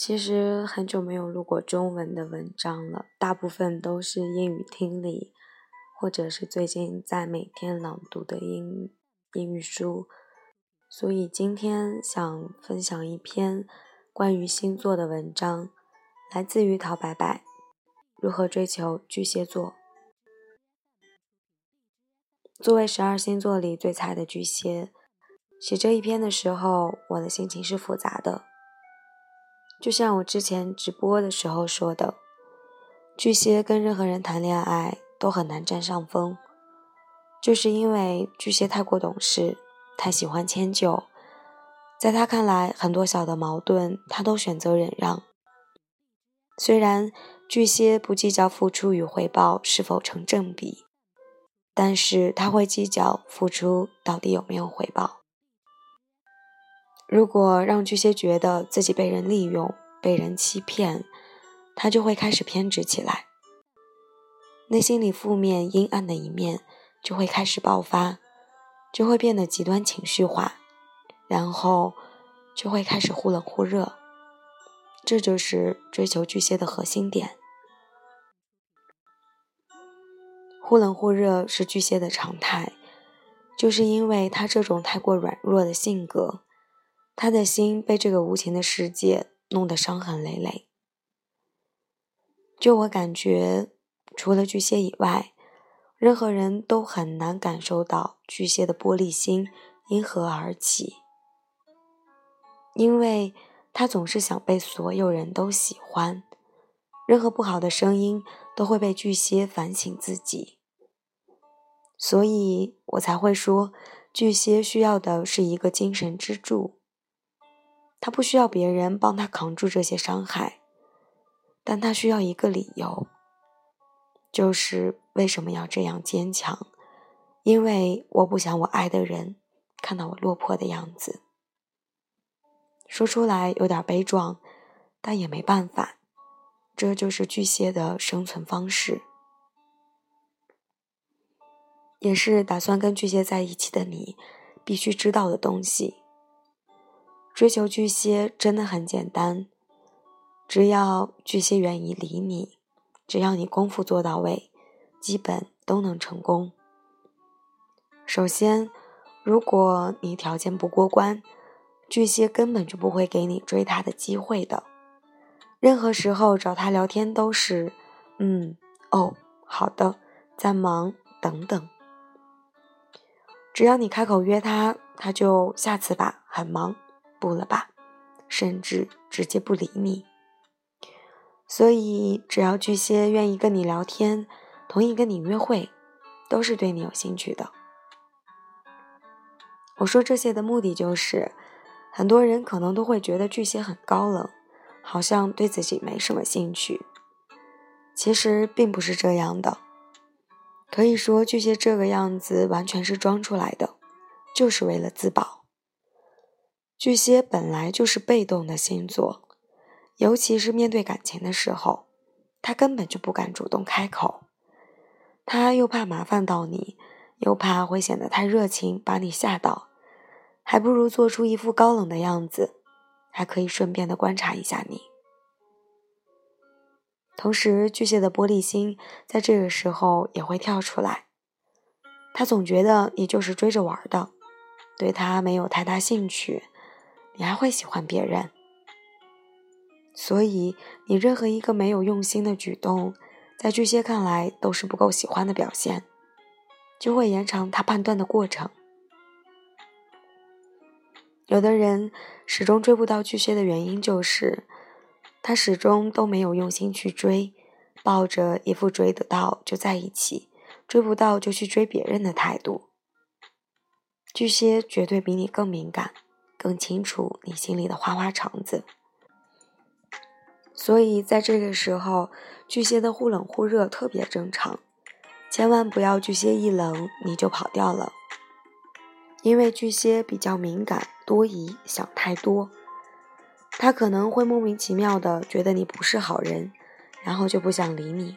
其实很久没有录过中文的文章了，大部分都是英语听力，或者是最近在每天朗读的英英语书。所以今天想分享一篇关于星座的文章，来自于陶白白。如何追求巨蟹座？作为十二星座里最菜的巨蟹，写这一篇的时候，我的心情是复杂的。就像我之前直播的时候说的，巨蟹跟任何人谈恋爱都很难占上风，就是因为巨蟹太过懂事，太喜欢迁就，在他看来，很多小的矛盾他都选择忍让。虽然巨蟹不计较付出与回报是否成正比，但是他会计较付出到底有没有回报。如果让巨蟹觉得自己被人利用、被人欺骗，他就会开始偏执起来，内心里负面阴暗的一面就会开始爆发，就会变得极端情绪化，然后就会开始忽冷忽热。这就是追求巨蟹的核心点。忽冷忽热是巨蟹的常态，就是因为他这种太过软弱的性格。他的心被这个无情的世界弄得伤痕累累。就我感觉，除了巨蟹以外，任何人都很难感受到巨蟹的玻璃心因何而起。因为他总是想被所有人都喜欢，任何不好的声音都会被巨蟹反省自己。所以我才会说，巨蟹需要的是一个精神支柱。他不需要别人帮他扛住这些伤害，但他需要一个理由，就是为什么要这样坚强？因为我不想我爱的人看到我落魄的样子。说出来有点悲壮，但也没办法，这就是巨蟹的生存方式，也是打算跟巨蟹在一起的你必须知道的东西。追求巨蟹真的很简单，只要巨蟹愿意理你，只要你功夫做到位，基本都能成功。首先，如果你条件不过关，巨蟹根本就不会给你追他的机会的。任何时候找他聊天都是“嗯，哦，好的，在忙”等等。只要你开口约他，他就下次吧，很忙。不了吧，甚至直接不理你。所以，只要巨蟹愿意跟你聊天，同意跟你约会，都是对你有兴趣的。我说这些的目的就是，很多人可能都会觉得巨蟹很高冷，好像对自己没什么兴趣。其实并不是这样的，可以说巨蟹这个样子完全是装出来的，就是为了自保。巨蟹本来就是被动的星座，尤其是面对感情的时候，他根本就不敢主动开口。他又怕麻烦到你，又怕会显得太热情把你吓到，还不如做出一副高冷的样子，还可以顺便的观察一下你。同时，巨蟹的玻璃心在这个时候也会跳出来，他总觉得你就是追着玩的，对他没有太大兴趣。你还会喜欢别人，所以你任何一个没有用心的举动，在巨蟹看来都是不够喜欢的表现，就会延长他判断的过程。有的人始终追不到巨蟹的原因，就是他始终都没有用心去追，抱着一副追得到就在一起，追不到就去追别人的态度。巨蟹绝对比你更敏感。更清楚你心里的花花肠子，所以在这个时候，巨蟹的忽冷忽热特别正常，千万不要巨蟹一冷你就跑掉了，因为巨蟹比较敏感多疑，想太多，他可能会莫名其妙的觉得你不是好人，然后就不想理你，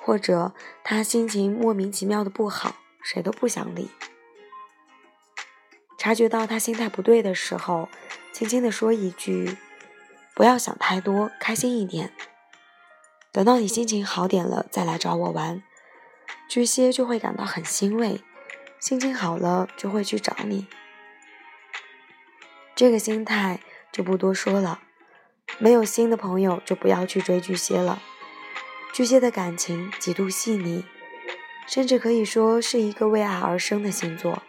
或者他心情莫名其妙的不好，谁都不想理。察觉到他心态不对的时候，轻轻地说一句：“不要想太多，开心一点。等到你心情好点了再来找我玩，巨蟹就会感到很欣慰，心情好了就会去找你。这个心态就不多说了。没有新的朋友就不要去追巨蟹了。巨蟹的感情极度细腻，甚至可以说是一个为爱而生的星座。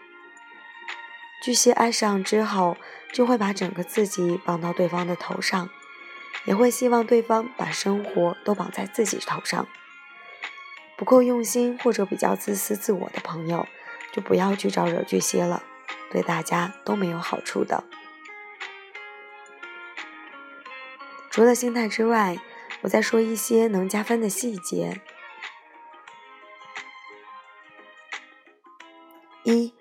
巨蟹爱上之后，就会把整个自己绑到对方的头上，也会希望对方把生活都绑在自己头上。不够用心或者比较自私自我的朋友，就不要去招惹巨蟹了，对大家都没有好处的。除了心态之外，我再说一些能加分的细节。一，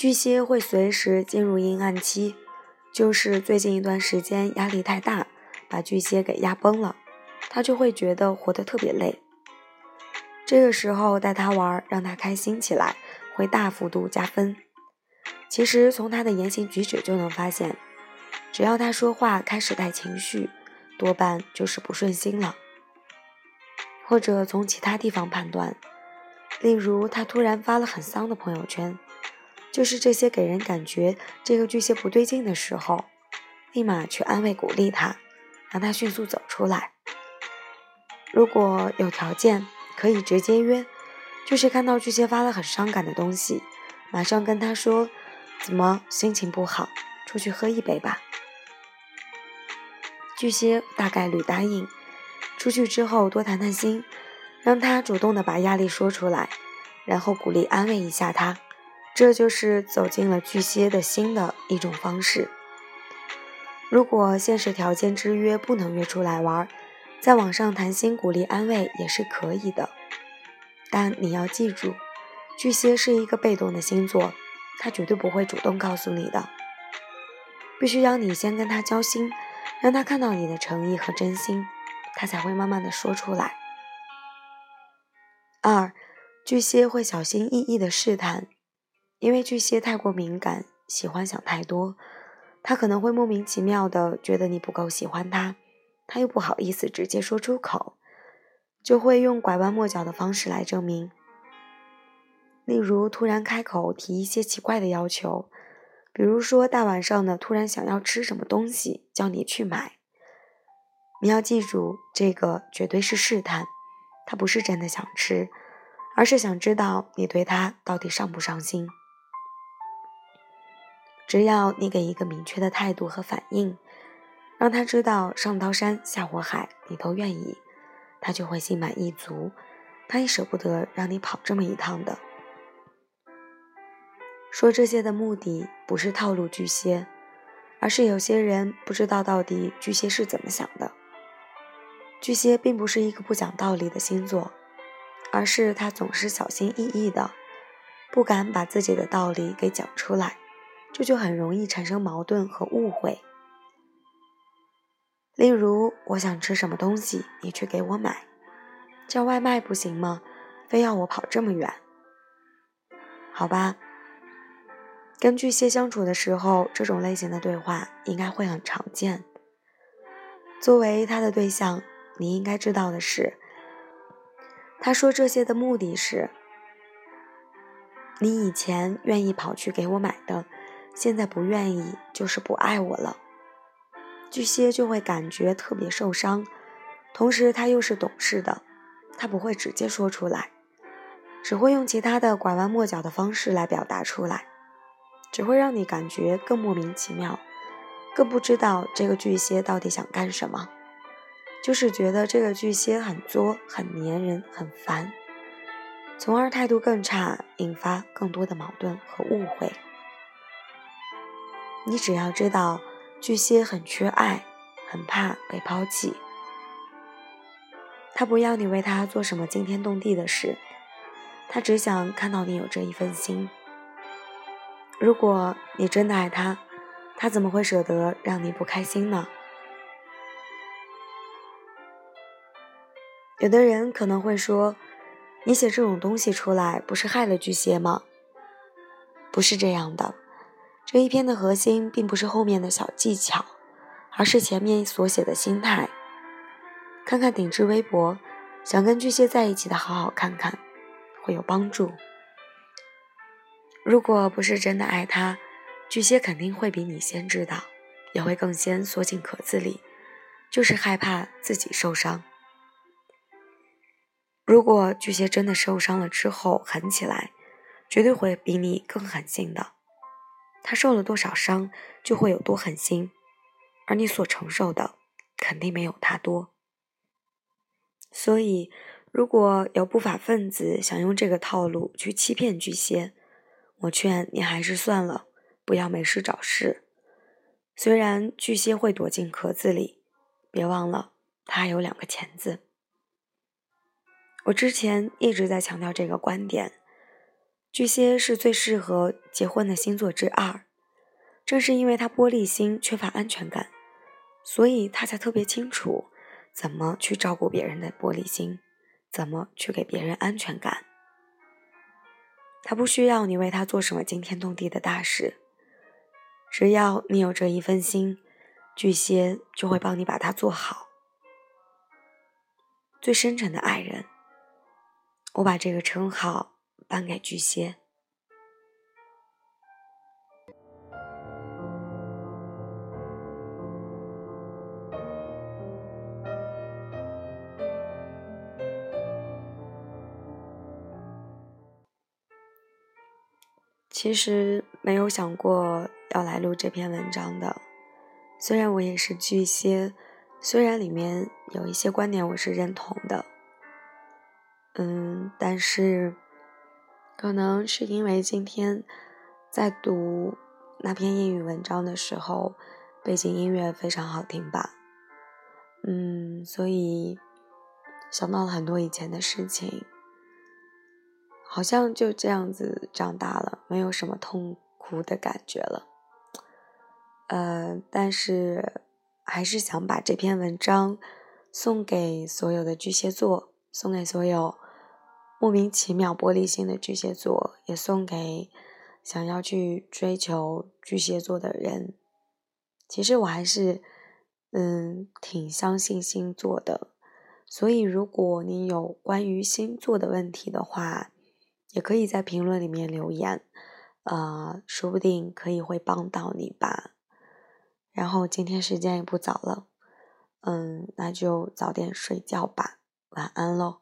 巨蟹会随时进入阴暗期，就是最近一段时间压力太大，把巨蟹给压崩了，他就会觉得活得特别累。这个时候带他玩，让他开心起来，会大幅度加分。其实从他的言行举止就能发现，只要他说话开始带情绪。多半就是不顺心了，或者从其他地方判断，例如他突然发了很丧的朋友圈，就是这些给人感觉这个巨蟹不对劲的时候，立马去安慰鼓励他，让他迅速走出来。如果有条件，可以直接约，就是看到巨蟹发了很伤感的东西，马上跟他说，怎么心情不好，出去喝一杯吧。巨蟹大概率答应，出去之后多谈谈心，让他主动的把压力说出来，然后鼓励安慰一下他，这就是走进了巨蟹的心的一种方式。如果现实条件之约不能约出来玩，在网上谈心鼓励安慰也是可以的，但你要记住，巨蟹是一个被动的星座，他绝对不会主动告诉你的，必须要你先跟他交心。让他看到你的诚意和真心，他才会慢慢的说出来。二，巨蟹会小心翼翼的试探，因为巨蟹太过敏感，喜欢想太多，他可能会莫名其妙的觉得你不够喜欢他，他又不好意思直接说出口，就会用拐弯抹角的方式来证明。例如突然开口提一些奇怪的要求。比如说大晚上的突然想要吃什么东西，叫你去买。你要记住，这个绝对是试探，他不是真的想吃，而是想知道你对他到底上不上心。只要你给一个明确的态度和反应，让他知道上刀山下火海你都愿意，他就会心满意足，他也舍不得让你跑这么一趟的。说这些的目的不是套路巨蟹，而是有些人不知道到底巨蟹是怎么想的。巨蟹并不是一个不讲道理的星座，而是他总是小心翼翼的，不敢把自己的道理给讲出来，这就很容易产生矛盾和误会。例如，我想吃什么东西，你去给我买，叫外卖不行吗？非要我跑这么远？好吧。跟巨蟹相处的时候，这种类型的对话应该会很常见。作为他的对象，你应该知道的是，他说这些的目的是：你以前愿意跑去给我买的，现在不愿意，就是不爱我了。巨蟹就会感觉特别受伤，同时他又是懂事的，他不会直接说出来，只会用其他的拐弯抹角的方式来表达出来。只会让你感觉更莫名其妙，更不知道这个巨蟹到底想干什么，就是觉得这个巨蟹很作、很粘人、很烦，从而态度更差，引发更多的矛盾和误会。你只要知道，巨蟹很缺爱，很怕被抛弃，他不要你为他做什么惊天动地的事，他只想看到你有这一份心。如果你真的爱他，他怎么会舍得让你不开心呢？有的人可能会说：“你写这种东西出来，不是害了巨蟹吗？”不是这样的，这一篇的核心并不是后面的小技巧，而是前面所写的心态。看看顶置微博，想跟巨蟹在一起的好好看看，会有帮助。如果不是真的爱他，巨蟹肯定会比你先知道，也会更先缩进壳子里，就是害怕自己受伤。如果巨蟹真的受伤了之后狠起来，绝对会比你更狠心的。他受了多少伤，就会有多狠心，而你所承受的肯定没有他多。所以，如果有不法分子想用这个套路去欺骗巨蟹，我劝你还是算了，不要没事找事。虽然巨蟹会躲进壳子里，别忘了它还有两个钳子。我之前一直在强调这个观点：巨蟹是最适合结婚的星座之二。正是因为他玻璃心、缺乏安全感，所以他才特别清楚怎么去照顾别人的玻璃心，怎么去给别人安全感。他不需要你为他做什么惊天动地的大事，只要你有这一份心，巨蟹就会帮你把它做好。最深沉的爱人，我把这个称号颁给巨蟹。其实没有想过要来录这篇文章的，虽然我也是巨蟹，虽然里面有一些观点我是认同的，嗯，但是可能是因为今天在读那篇英语文章的时候，背景音乐非常好听吧，嗯，所以想到了很多以前的事情。好像就这样子长大了，没有什么痛苦的感觉了。呃，但是还是想把这篇文章送给所有的巨蟹座，送给所有莫名其妙玻璃心的巨蟹座，也送给想要去追求巨蟹座的人。其实我还是嗯挺相信星座的，所以如果你有关于星座的问题的话，也可以在评论里面留言，呃，说不定可以会帮到你吧。然后今天时间也不早了，嗯，那就早点睡觉吧，晚安喽。